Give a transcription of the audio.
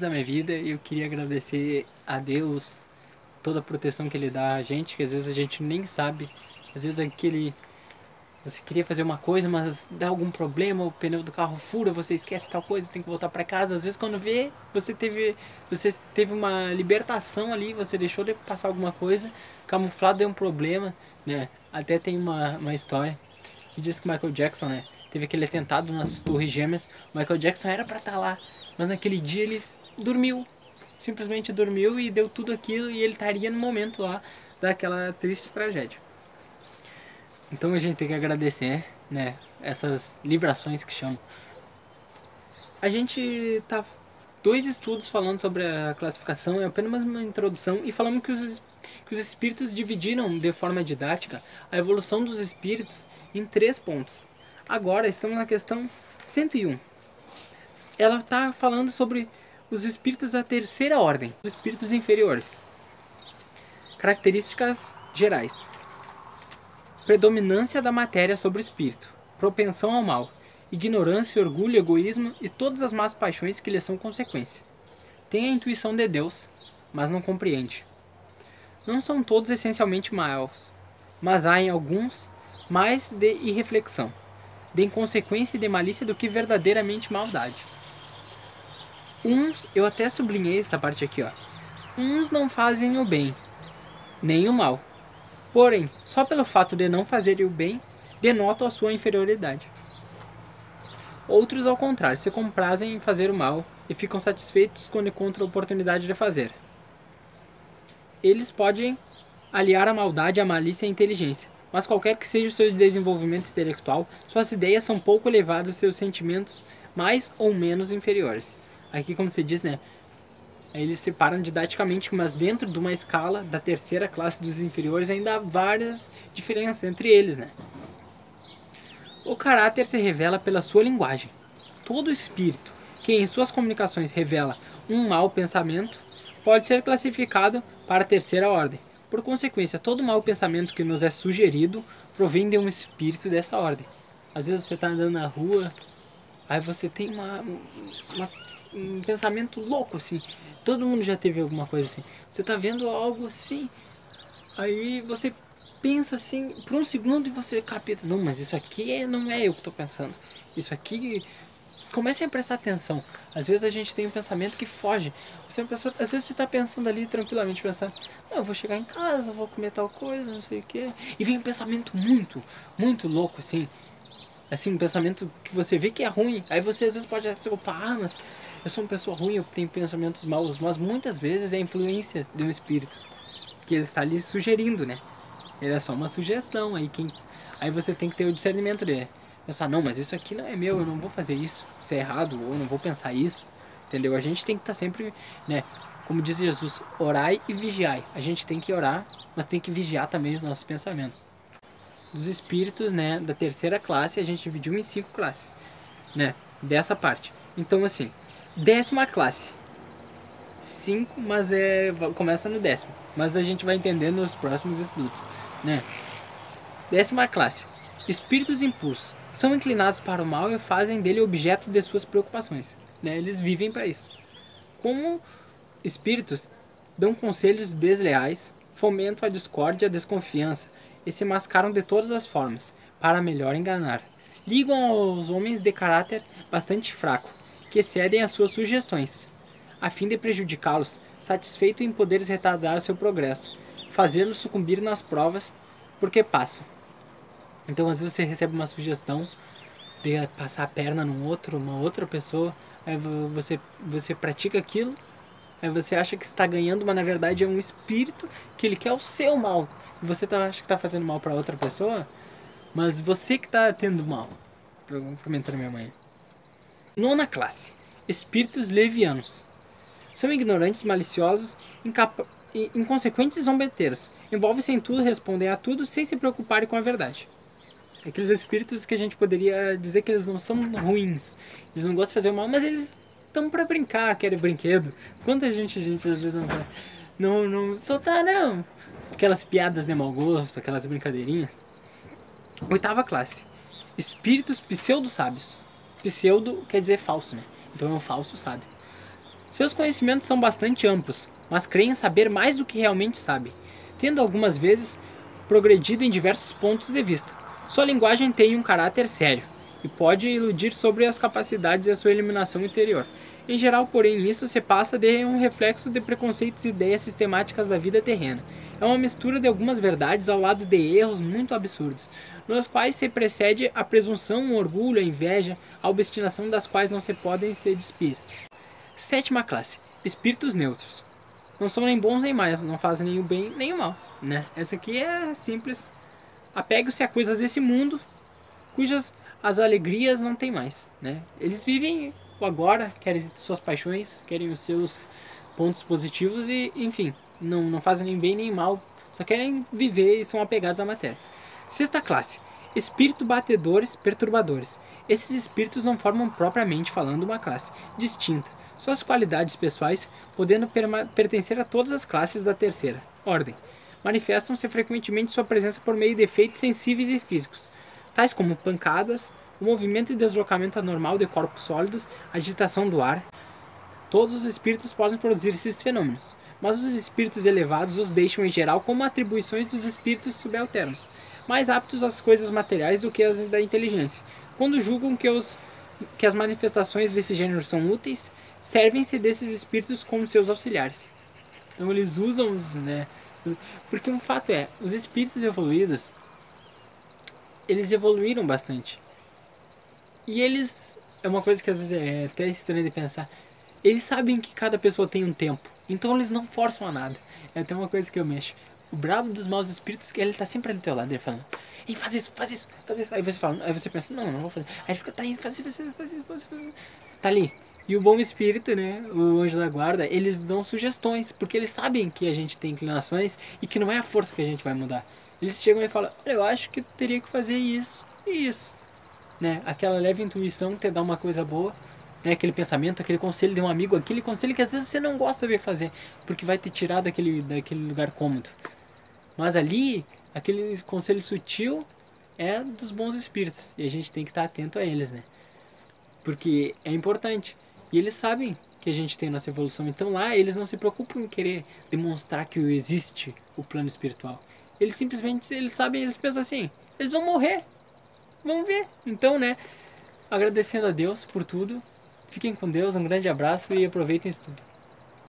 da minha vida e eu queria agradecer a Deus toda a proteção que Ele dá a gente, que às vezes a gente nem sabe, às vezes aquele você queria fazer uma coisa, mas dá algum problema, o pneu do carro fura, você esquece tal coisa, tem que voltar para casa. Às vezes quando vê, você teve, você teve uma libertação ali, você deixou de passar alguma coisa, camuflado deu um problema, né? Até tem uma, uma história que diz que Michael Jackson, né? Teve aquele atentado nas Torres Gêmeas. Michael Jackson era para estar tá lá, mas naquele dia ele dormiu. Simplesmente dormiu e deu tudo aquilo e ele estaria no momento lá daquela triste tragédia. Então a gente tem que agradecer, né, essas librações que chamam. A gente tá dois estudos falando sobre a classificação, é apenas uma introdução e falamos que os, que os espíritos dividiram de forma didática a evolução dos espíritos em três pontos. Agora estamos na questão 101. Ela está falando sobre os espíritos da terceira ordem, os espíritos inferiores. Características gerais predominância da matéria sobre o espírito, propensão ao mal, ignorância, orgulho, egoísmo e todas as más paixões que lhe são consequência. Tem a intuição de Deus, mas não compreende. Não são todos essencialmente maus, mas há em alguns mais de irreflexão, de inconsequência e de malícia do que verdadeiramente maldade. Uns, eu até sublinhei essa parte aqui, ó. Uns não fazem o bem, nem o mal, Porém, só pelo fato de não fazerem o bem, denotam a sua inferioridade. Outros, ao contrário, se comprazem em fazer o mal e ficam satisfeitos quando encontram a oportunidade de fazer. Eles podem aliar a maldade à malícia e à inteligência, mas qualquer que seja o seu desenvolvimento intelectual, suas ideias são pouco elevadas e seus sentimentos mais ou menos inferiores. Aqui, como se diz, né, eles separam didaticamente, mas dentro de uma escala da terceira classe dos inferiores ainda há várias diferenças entre eles, né? O caráter se revela pela sua linguagem. Todo espírito que em suas comunicações revela um mau pensamento pode ser classificado para a terceira ordem. Por consequência, todo mau pensamento que nos é sugerido provém de um espírito dessa ordem. Às vezes você está andando na rua, aí você tem uma, uma um pensamento louco, assim. Todo mundo já teve alguma coisa assim. Você tá vendo algo assim, aí você pensa assim, por um segundo e você capta. Não, mas isso aqui não é eu que tô pensando. Isso aqui. Comece a prestar atenção. Às vezes a gente tem um pensamento que foge. Você é pessoa, às vezes você está pensando ali tranquilamente, pensando, não, eu vou chegar em casa, vou comer tal coisa, não sei o que. E vem um pensamento muito, muito louco, assim. Assim, um pensamento que você vê que é ruim. Aí você às vezes pode se opa, ah, mas eu sou uma pessoa ruim, eu tenho pensamentos maus, mas muitas vezes é a influência de um espírito que ele está ali sugerindo, né? Ele é só uma sugestão, aí quem aí você tem que ter o discernimento de pensar, não, mas isso aqui não é meu, eu não vou fazer isso, isso é errado, ou não vou pensar isso. Entendeu? A gente tem que estar tá sempre, né, como diz Jesus, orai e vigiai. A gente tem que orar, mas tem que vigiar também os nossos pensamentos. Dos espíritos, né, da terceira classe, a gente dividiu em cinco classes, né, dessa parte. Então, assim, Décima classe. Cinco, mas é começa no décimo. Mas a gente vai entender nos próximos estudos, né? Décima classe. Espíritos impulsos. São inclinados para o mal e fazem dele objeto de suas preocupações. Né? Eles vivem para isso. Como espíritos, dão conselhos desleais, fomentam a discórdia e a desconfiança e se mascaram de todas as formas, para melhor enganar. Ligam aos homens de caráter bastante fraco, que cedem às suas sugestões, a fim de prejudicá-los, satisfeito em poderes retardar seu progresso, fazê-los sucumbir nas provas porque passam. Então, às vezes você recebe uma sugestão de passar a perna num outro, uma outra pessoa, aí você, você pratica aquilo, aí você acha que está ganhando, mas na verdade é um espírito que ele quer o seu mal. Você tá, acha que está fazendo mal para outra pessoa, mas você que está tendo mal. Comentando minha mãe. Nona classe: Espíritos levianos. São ignorantes, maliciosos, inconsequentes e zombeteiros. Envolvem-se em tudo, respondem a tudo sem se preocuparem com a verdade. Aqueles espíritos que a gente poderia dizer que eles não são ruins, eles não gostam de fazer mal, mas eles estão para brincar, querem brinquedo. Quanta gente gente às vezes não faz? Não, não, soltar não. Aquelas piadas de mau gosto, aquelas brincadeirinhas. Oitava classe. Espíritos pseudo-sábios. Pseudo quer dizer falso, né? Então é um falso sábio. Seus conhecimentos são bastante amplos, mas creem saber mais do que realmente sabem, tendo algumas vezes progredido em diversos pontos de vista. Sua linguagem tem um caráter sério e pode iludir sobre as capacidades e a sua eliminação interior. Em geral, porém, isso se passa de um reflexo de preconceitos e ideias sistemáticas da vida terrena. É uma mistura de algumas verdades ao lado de erros muito absurdos, nos quais se precede a presunção, o orgulho, a inveja, a obstinação das quais não se podem se despir. Sétima classe: Espíritos neutros. Não são nem bons nem maus, não fazem nem o bem nem o mal. Né? Essa aqui é simples. Apegam-se a coisas desse mundo, cujas as alegrias não tem mais. Né? Eles vivem agora, querem suas paixões, querem os seus pontos positivos e, enfim, não, não fazem nem bem nem mal, só querem viver e são apegados à matéria. Sexta classe: Espírito batedores perturbadores. Esses espíritos não formam propriamente falando uma classe distinta, suas qualidades pessoais podendo pertencer a todas as classes da terceira ordem. Manifestam-se frequentemente sua presença por meio de efeitos sensíveis e físicos, tais como pancadas, o movimento e deslocamento anormal de corpos sólidos, agitação do ar. Todos os espíritos podem produzir esses fenômenos, mas os espíritos elevados os deixam em geral como atribuições dos espíritos subalternos, mais aptos às coisas materiais do que as da inteligência. Quando julgam que, os, que as manifestações desse gênero são úteis, servem-se desses espíritos como seus auxiliares. Então eles usam né? Porque um fato é, os espíritos evoluídos, eles evoluíram bastante. E eles, é uma coisa que às vezes é até estranho de pensar, eles sabem que cada pessoa tem um tempo, então eles não forçam a nada. É até uma coisa que eu mexo. O brabo dos maus espíritos, ele tá sempre ali do teu lado, ele falando, Ei, faz isso, faz isso, faz isso. Aí você fala, aí você pensa, não, não vou fazer. Aí ele fica, tá indo, faz isso, faz isso, faz isso, faz isso. Tá ali. E o bom espírito, né, o anjo da guarda, eles dão sugestões, porque eles sabem que a gente tem inclinações e que não é a força que a gente vai mudar. Eles chegam e falam, eu acho que teria que fazer isso e isso. Né? Aquela leve intuição te dá uma coisa boa, né? aquele pensamento, aquele conselho de um amigo, aquele conselho que às vezes você não gosta de fazer, porque vai te tirar daquele, daquele lugar cômodo. Mas ali, aquele conselho sutil é dos bons espíritos e a gente tem que estar atento a eles, né? Porque é importante. E eles sabem que a gente tem nossa evolução. Então lá eles não se preocupam em querer demonstrar que existe o plano espiritual. Eles simplesmente eles sabem, eles pensam assim, eles vão morrer. Vamos ver. Então, né, agradecendo a Deus por tudo. Fiquem com Deus, um grande abraço e aproveitem isso tudo.